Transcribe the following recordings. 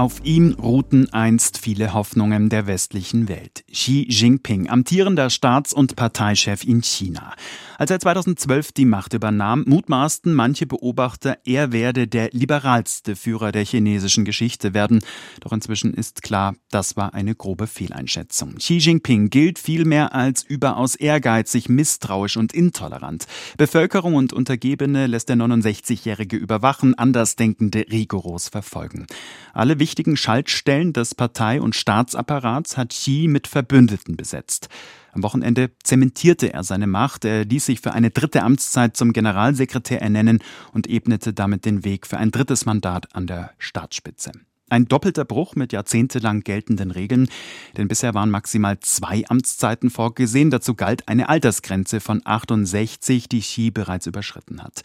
Auf ihm ruhten einst viele Hoffnungen der westlichen Welt. Xi Jinping, amtierender Staats- und Parteichef in China. Als er 2012 die Macht übernahm, mutmaßten manche Beobachter, er werde der liberalste Führer der chinesischen Geschichte werden. Doch inzwischen ist klar, das war eine grobe Fehleinschätzung. Xi Jinping gilt vielmehr als überaus ehrgeizig, misstrauisch und intolerant. Bevölkerung und Untergebene lässt der 69-Jährige überwachen, Andersdenkende rigoros verfolgen. Alle Schaltstellen des Partei- und Staatsapparats hat Xi mit Verbündeten besetzt. Am Wochenende zementierte er seine Macht. Er ließ sich für eine dritte Amtszeit zum Generalsekretär ernennen und ebnete damit den Weg für ein drittes Mandat an der Staatsspitze. Ein doppelter Bruch mit jahrzehntelang geltenden Regeln, denn bisher waren maximal zwei Amtszeiten vorgesehen. Dazu galt eine Altersgrenze von 68, die Xi bereits überschritten hat.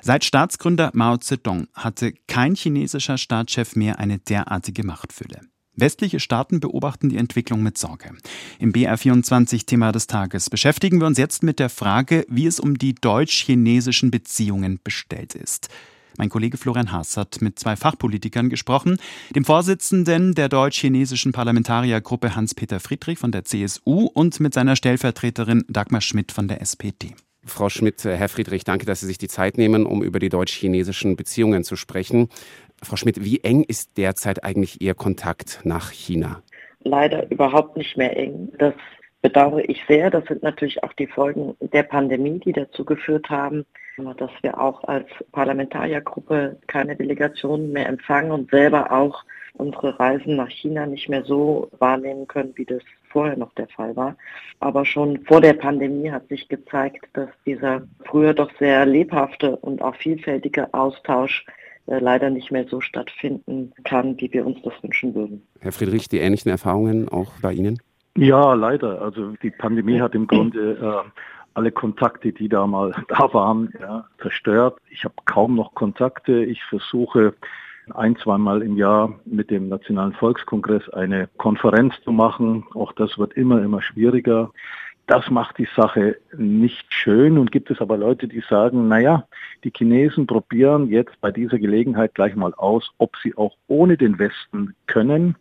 Seit Staatsgründer Mao Zedong hatte kein chinesischer Staatschef mehr eine derartige Machtfülle. Westliche Staaten beobachten die Entwicklung mit Sorge. Im BR24-Thema des Tages beschäftigen wir uns jetzt mit der Frage, wie es um die deutsch-chinesischen Beziehungen bestellt ist. Mein Kollege Florian Haas hat mit zwei Fachpolitikern gesprochen, dem Vorsitzenden der deutsch-chinesischen Parlamentariergruppe Hans-Peter Friedrich von der CSU und mit seiner Stellvertreterin Dagmar Schmidt von der SPD. Frau Schmidt, Herr Friedrich, danke, dass Sie sich die Zeit nehmen, um über die deutsch-chinesischen Beziehungen zu sprechen. Frau Schmidt, wie eng ist derzeit eigentlich Ihr Kontakt nach China? Leider überhaupt nicht mehr eng. Das bedauere ich sehr. Das sind natürlich auch die Folgen der Pandemie, die dazu geführt haben, dass wir auch als Parlamentariergruppe keine Delegationen mehr empfangen und selber auch unsere Reisen nach China nicht mehr so wahrnehmen können, wie das vorher noch der Fall war. Aber schon vor der Pandemie hat sich gezeigt, dass dieser früher doch sehr lebhafte und auch vielfältige Austausch äh, leider nicht mehr so stattfinden kann, wie wir uns das wünschen würden. Herr Friedrich, die ähnlichen Erfahrungen auch bei Ihnen? Ja, leider. Also die Pandemie hat im Grunde äh, alle Kontakte, die da mal da waren, ja, zerstört. Ich habe kaum noch Kontakte. Ich versuche ein, zweimal im Jahr mit dem Nationalen Volkskongress eine Konferenz zu machen. Auch das wird immer, immer schwieriger. Das macht die Sache nicht schön und gibt es aber Leute, die sagen, naja, die Chinesen probieren jetzt bei dieser Gelegenheit gleich mal aus, ob sie auch ohne den Westen können.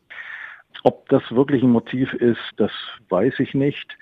Ob das wirklich ein Motiv ist, das weiß ich nicht.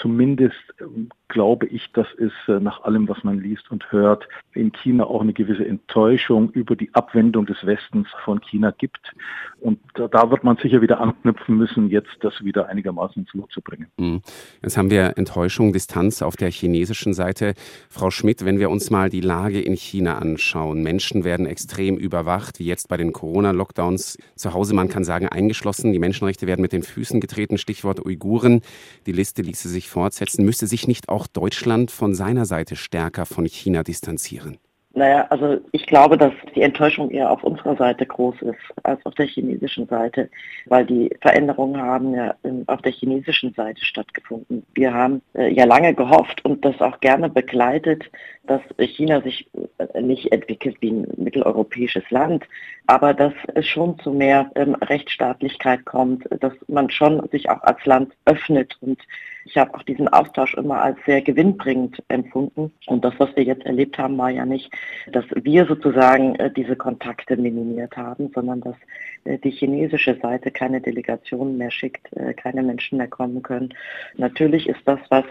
Zumindest ähm, glaube ich, dass es äh, nach allem, was man liest und hört, in China auch eine gewisse Enttäuschung über die Abwendung des Westens von China gibt. Und da wird man sicher wieder anknüpfen müssen, jetzt das wieder einigermaßen ins Lot zu bringen. Hm. Jetzt haben wir Enttäuschung, Distanz auf der chinesischen Seite. Frau Schmidt, wenn wir uns mal die Lage in China anschauen, Menschen werden extrem überwacht, wie jetzt bei den Corona-Lockdowns zu Hause, man kann sagen, eingeschlossen. Die Menschenrechte werden mit den Füßen getreten, Stichwort Uiguren. Die Liste ließe sich fortsetzen. Müsste sich nicht auch auch Deutschland von seiner Seite stärker von China distanzieren? Naja, also ich glaube, dass die Enttäuschung eher auf unserer Seite groß ist als auf der chinesischen Seite, weil die Veränderungen haben ja auf der chinesischen Seite stattgefunden. Wir haben äh, ja lange gehofft und das auch gerne begleitet, dass China sich äh, nicht entwickelt wie ein mitteleuropäisches Land, aber dass es schon zu mehr ähm, Rechtsstaatlichkeit kommt, dass man schon sich auch als Land öffnet und ich habe auch diesen Austausch immer als sehr gewinnbringend empfunden. Und das, was wir jetzt erlebt haben, war ja nicht, dass wir sozusagen äh, diese Kontakte minimiert haben, sondern dass äh, die chinesische Seite keine Delegationen mehr schickt, äh, keine Menschen mehr kommen können. Natürlich ist das, was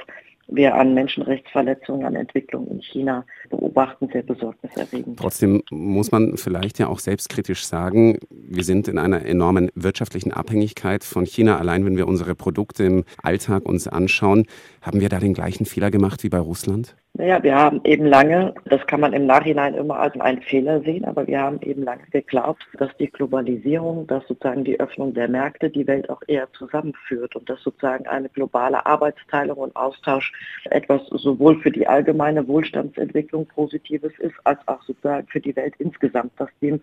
wir an Menschenrechtsverletzungen, an Entwicklung in China beobachten, sehr besorgniserregend. Trotzdem muss man vielleicht ja auch selbstkritisch sagen, wir sind in einer enormen wirtschaftlichen Abhängigkeit von China. Allein wenn wir unsere Produkte im Alltag uns anschauen, haben wir da den gleichen Fehler gemacht wie bei Russland? Naja, wir haben eben lange, das kann man im Nachhinein immer als einen Fehler sehen, aber wir haben eben lange geglaubt, dass die Globalisierung, dass sozusagen die Öffnung der Märkte die Welt auch eher zusammenführt und dass sozusagen eine globale Arbeitsteilung und Austausch etwas sowohl für die allgemeine Wohlstandsentwicklung Positives ist, als auch sozusagen für die Welt insgesamt, dass dem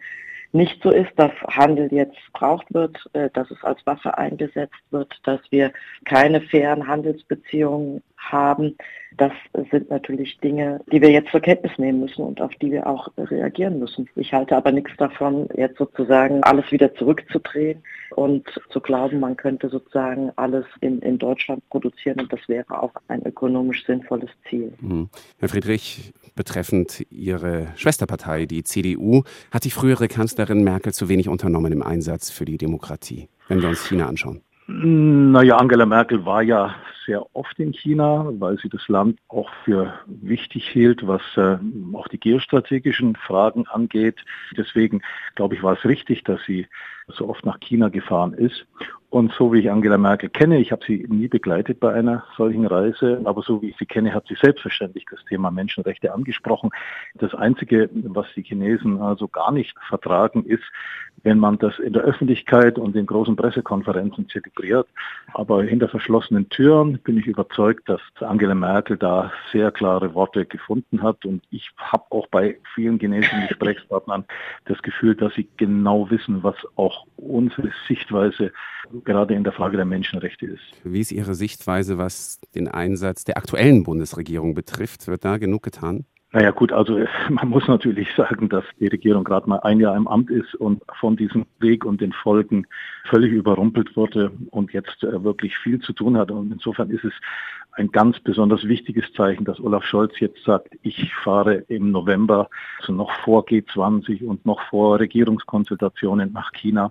nicht so ist, dass Handel jetzt gebraucht wird, äh, dass es als Waffe eingesetzt wird, dass wir keine fairen Handelsbeziehungen haben. Das sind natürlich Dinge, die wir jetzt zur Kenntnis nehmen müssen und auf die wir auch reagieren müssen. Ich halte aber nichts davon, jetzt sozusagen alles wieder zurückzudrehen und zu glauben, man könnte sozusagen alles in, in Deutschland produzieren und das wäre auch ein ökonomisch sinnvolles Ziel. Mhm. Herr Friedrich, betreffend Ihre Schwesterpartei, die CDU, hat die frühere Kanzlerin Merkel zu wenig unternommen im Einsatz für die Demokratie, wenn wir uns China anschauen? Naja, Angela Merkel war ja sehr oft in China, weil sie das Land auch für wichtig hielt, was äh, auch die geostrategischen Fragen angeht. Deswegen, glaube ich, war es richtig, dass sie so oft nach China gefahren ist. Und so wie ich Angela Merkel kenne, ich habe sie nie begleitet bei einer solchen Reise, aber so wie ich sie kenne, hat sie selbstverständlich das Thema Menschenrechte angesprochen. Das Einzige, was die Chinesen also gar nicht vertragen, ist, wenn man das in der Öffentlichkeit und in großen Pressekonferenzen zelebriert. Aber hinter verschlossenen Türen bin ich überzeugt, dass Angela Merkel da sehr klare Worte gefunden hat. Und ich habe auch bei vielen chinesischen Gesprächspartnern das Gefühl, dass sie genau wissen, was auch unsere Sichtweise gerade in der Frage der Menschenrechte ist. Wie ist Ihre Sichtweise, was den Einsatz der aktuellen Bundesregierung betrifft? Wird da genug getan? Naja gut, also man muss natürlich sagen, dass die Regierung gerade mal ein Jahr im Amt ist und von diesem Weg und den Folgen völlig überrumpelt wurde und jetzt äh, wirklich viel zu tun hat. Und insofern ist es ein ganz besonders wichtiges Zeichen, dass Olaf Scholz jetzt sagt, ich fahre im November, also noch vor G20 und noch vor Regierungskonsultationen nach China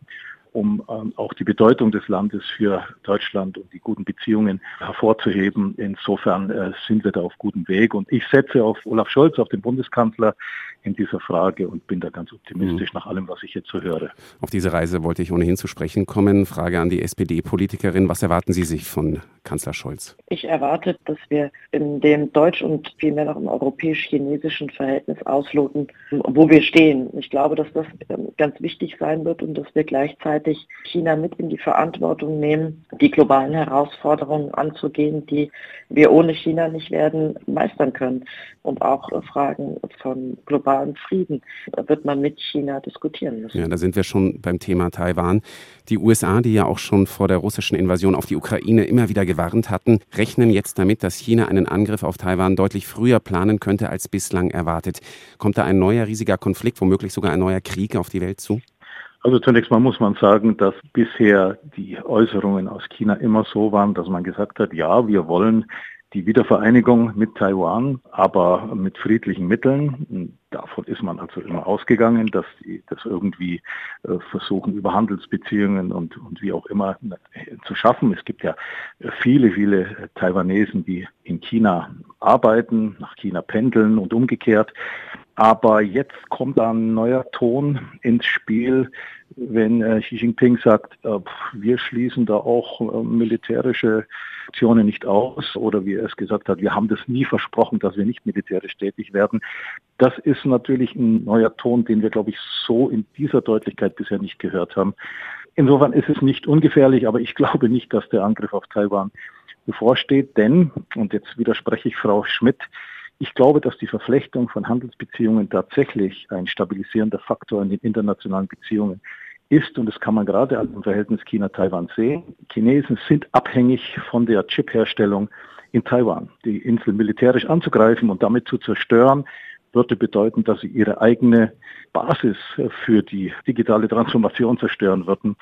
um ähm, auch die Bedeutung des Landes für Deutschland und die guten Beziehungen hervorzuheben. Insofern äh, sind wir da auf gutem Weg. Und ich setze auf Olaf Scholz, auf den Bundeskanzler in dieser Frage und bin da ganz optimistisch mhm. nach allem, was ich jetzt so höre. Auf diese Reise wollte ich ohnehin zu sprechen kommen. Frage an die SPD-Politikerin. Was erwarten Sie sich von Kanzler Scholz? Ich erwarte, dass wir in dem deutsch- und vielmehr noch im europäisch-chinesischen Verhältnis ausloten, wo wir stehen. Ich glaube, dass das ähm, ganz wichtig sein wird und dass wir gleichzeitig gleichzeitig China mit in die Verantwortung nehmen, die globalen Herausforderungen anzugehen, die wir ohne China nicht werden meistern können. Und auch Fragen von globalen Frieden wird man mit China diskutieren müssen. Ja, da sind wir schon beim Thema Taiwan. Die USA, die ja auch schon vor der russischen Invasion auf die Ukraine immer wieder gewarnt hatten, rechnen jetzt damit, dass China einen Angriff auf Taiwan deutlich früher planen könnte als bislang erwartet. Kommt da ein neuer riesiger Konflikt, womöglich sogar ein neuer Krieg auf die Welt zu? Also zunächst mal muss man sagen, dass bisher die Äußerungen aus China immer so waren, dass man gesagt hat, ja, wir wollen die Wiedervereinigung mit Taiwan, aber mit friedlichen Mitteln. Davon ist man also immer ausgegangen, dass die das irgendwie äh, versuchen, über Handelsbeziehungen und, und wie auch immer äh, zu schaffen. Es gibt ja viele, viele Taiwanesen, die in China arbeiten, nach China pendeln und umgekehrt. Aber jetzt kommt ein neuer Ton ins Spiel, wenn äh, Xi Jinping sagt, äh, wir schließen da auch äh, militärische Aktionen nicht aus oder wie er es gesagt hat, wir haben das nie versprochen, dass wir nicht militärisch tätig werden. Das ist natürlich ein neuer Ton, den wir, glaube ich, so in dieser Deutlichkeit bisher nicht gehört haben. Insofern ist es nicht ungefährlich, aber ich glaube nicht, dass der Angriff auf Taiwan bevorsteht, denn, und jetzt widerspreche ich Frau Schmidt, ich glaube, dass die Verflechtung von Handelsbeziehungen tatsächlich ein stabilisierender Faktor in den internationalen Beziehungen ist, und das kann man gerade im Verhältnis China-Taiwan sehen. Chinesen sind abhängig von der Chipherstellung in Taiwan. Die Insel militärisch anzugreifen und damit zu zerstören, würde bedeuten, dass sie ihre eigene Basis für die digitale Transformation zerstören würden.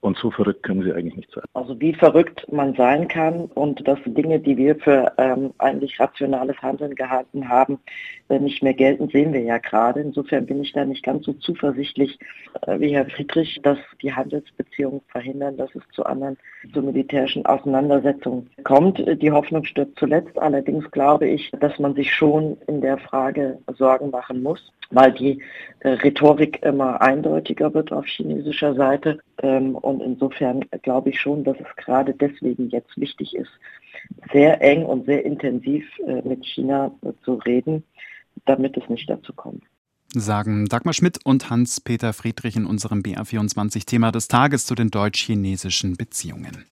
Und so verrückt können sie eigentlich nicht sein. Also wie verrückt man sein kann und dass Dinge, die wir für ähm, eigentlich rationales Handeln gehalten haben, äh, nicht mehr gelten, sehen wir ja gerade. Insofern bin ich da nicht ganz so zuversichtlich äh, wie Herr Friedrich, dass die Handelsbeziehungen verhindern, dass es zu anderen, zu militärischen Auseinandersetzungen kommt. Die Hoffnung stirbt zuletzt. Allerdings glaube ich, dass man sich schon in der Frage Sorgen machen muss, weil die äh, Rhetorik immer eindeutiger wird auf chinesischer Seite. Ähm, und insofern glaube ich schon, dass es gerade deswegen jetzt wichtig ist, sehr eng und sehr intensiv äh, mit China äh, zu reden, damit es nicht dazu kommt. Sagen Dagmar Schmidt und Hans-Peter Friedrich in unserem BA24-Thema des Tages zu den deutsch-chinesischen Beziehungen.